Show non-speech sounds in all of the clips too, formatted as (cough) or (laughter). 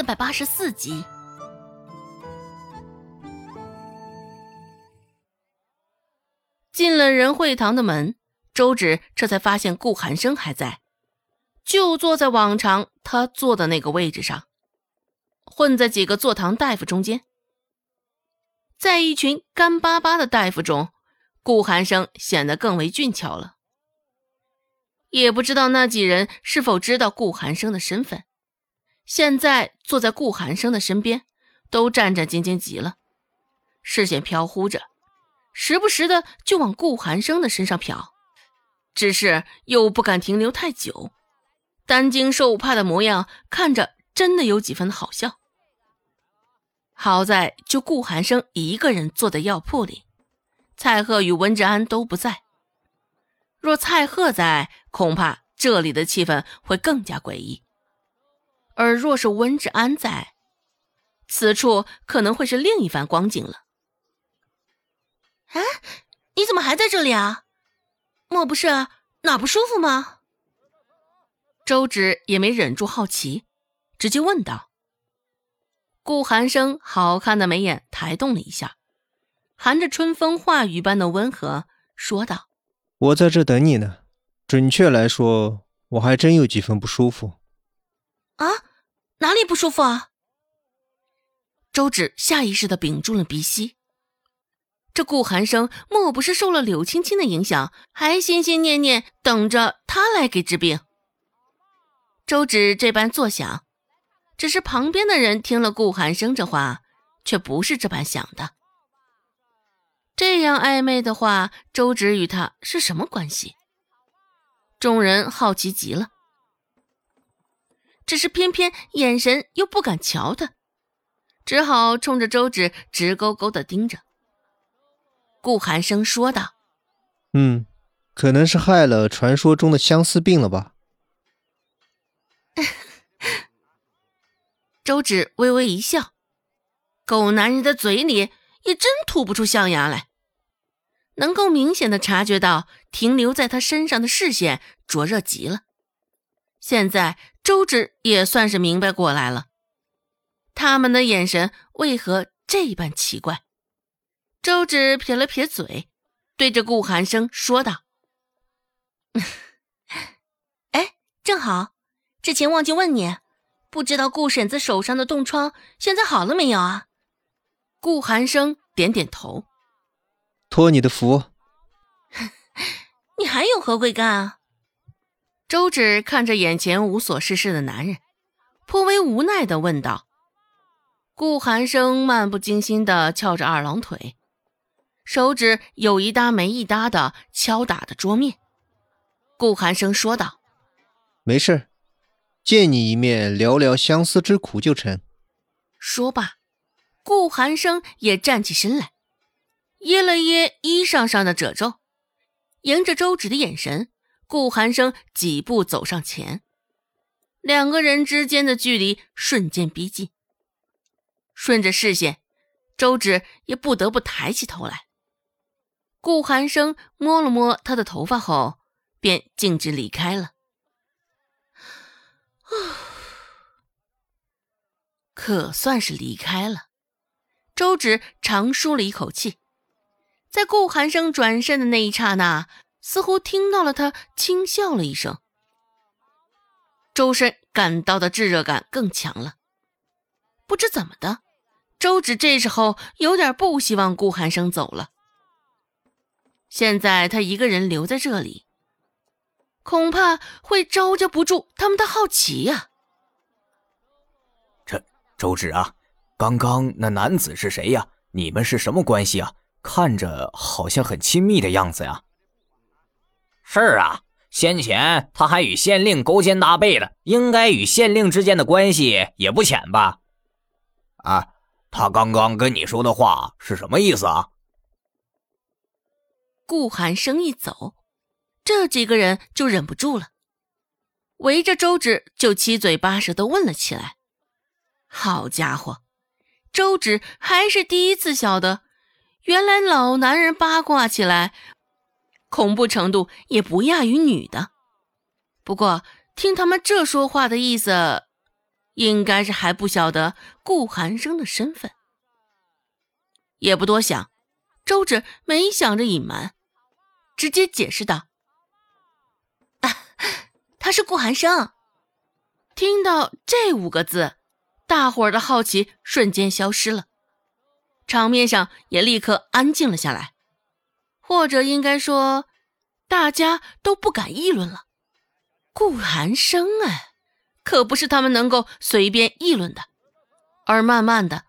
四百八十四集。进了仁惠堂的门，周芷这才发现顾寒生还在，就坐在往常他坐的那个位置上，混在几个坐堂大夫中间。在一群干巴巴的大夫中，顾寒生显得更为俊俏了。也不知道那几人是否知道顾寒生的身份，现在坐在顾寒生的身边，都战战兢兢极了，视线飘忽着。时不时的就往顾寒生的身上瞟，只是又不敢停留太久，担惊受怕的模样，看着真的有几分好笑。好在就顾寒生一个人坐在药铺里，蔡贺与温志安都不在。若蔡贺在，恐怕这里的气氛会更加诡异；而若是温志安在，此处可能会是另一番光景了。哎，你怎么还在这里啊？莫不是哪不舒服吗？周芷也没忍住好奇，直接问道。顾寒生好看的眉眼抬动了一下，含着春风化雨般的温和说道：“我在这等你呢。准确来说，我还真有几分不舒服。”啊，哪里不舒服啊？周芷下意识的屏住了鼻息。这顾寒生莫不是受了柳青青的影响，还心心念念等着他来给治病？周芷这般作想，只是旁边的人听了顾寒生这话，却不是这般想的。这样暧昧的话，周芷与他是什么关系？众人好奇极了，只是偏偏眼神又不敢瞧他，只好冲着周芷直勾勾的盯着。顾寒生说道：“嗯，可能是害了传说中的相思病了吧。(laughs) ”周芷微微一笑，狗男人的嘴里也真吐不出象牙来。能够明显的察觉到停留在他身上的视线灼热极了。现在周芷也算是明白过来了，他们的眼神为何这般奇怪。周芷撇了撇嘴，对着顾寒生说道：“ (laughs) 哎，正好，之前忘记问你，不知道顾婶子手上的冻疮现在好了没有啊？”顾寒生点点头：“托你的福。”“ (laughs) 你还有何贵干啊？”周芷看着眼前无所事事的男人，颇为无奈的问道。顾寒生漫不经心的翘着二郎腿。手指有一搭没一搭的敲打着桌面，顾寒生说道：“没事，见你一面，聊聊相思之苦就成。”说罢，顾寒生也站起身来，掖了掖衣裳上的褶皱，迎着周芷的眼神，顾寒生几步走上前，两个人之间的距离瞬间逼近。顺着视线，周芷也不得不抬起头来。顾寒生摸了摸他的头发后，便径直离开了。可算是离开了。周芷长舒了一口气，在顾寒生转身的那一刹那，似乎听到了他轻笑了一声。周身感到的炙热感更强了。不知怎么的，周芷这时候有点不希望顾寒生走了。现在他一个人留在这里，恐怕会招架不住他们的好奇呀。这周芷啊，刚刚那男子是谁呀？你们是什么关系啊？看着好像很亲密的样子呀。是啊，先前他还与县令勾肩搭背的，应该与县令之间的关系也不浅吧？啊，他刚刚跟你说的话是什么意思啊？顾寒生一走，这几个人就忍不住了，围着周芷就七嘴八舌的问了起来。好家伙，周芷还是第一次晓得，原来老男人八卦起来，恐怖程度也不亚于女的。不过听他们这说话的意思，应该是还不晓得顾寒生的身份，也不多想，周芷没想着隐瞒，直接解释道：“啊，他是顾寒生。”听到这五个字，大伙的好奇瞬间消失了，场面上也立刻安静了下来，或者应该说，大家都不敢议论了。顾寒生哎。可不是他们能够随便议论的。而慢慢的，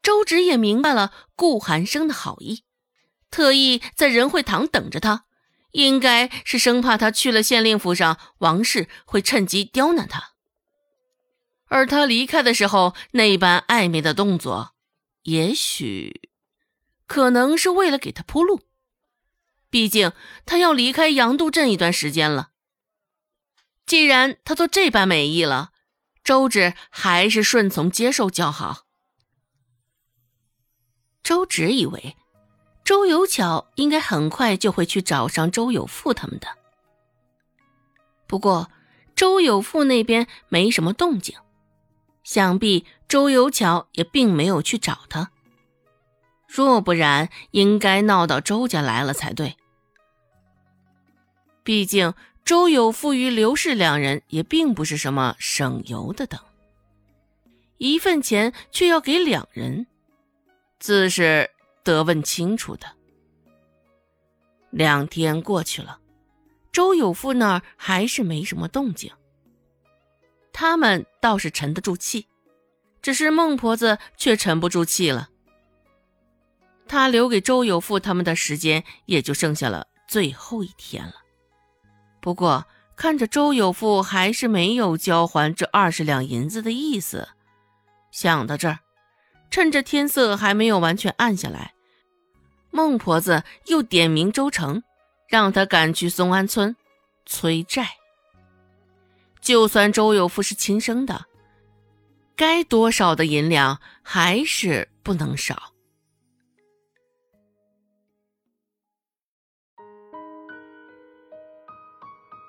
周芷也明白了顾寒生的好意，特意在仁惠堂等着他，应该是生怕他去了县令府上，王氏会趁机刁难他。而他离开的时候那般暧昧的动作，也许可能是为了给他铺路。毕竟他要离开阳渡镇一段时间了。既然他做这般美意了，周芷还是顺从接受较好。周芷以为周有巧应该很快就会去找上周有富他们的，不过周有富那边没什么动静，想必周有巧也并没有去找他。若不然，应该闹到周家来了才对。毕竟。周有富与刘氏两人也并不是什么省油的灯，一份钱却要给两人，自是得问清楚的。两天过去了，周有富那儿还是没什么动静。他们倒是沉得住气，只是孟婆子却沉不住气了。她留给周有富他们的时间也就剩下了最后一天了。不过，看着周有富还是没有交还这二十两银子的意思，想到这儿，趁着天色还没有完全暗下来，孟婆子又点名周成，让他赶去松安村催债。就算周有富是亲生的，该多少的银两还是不能少。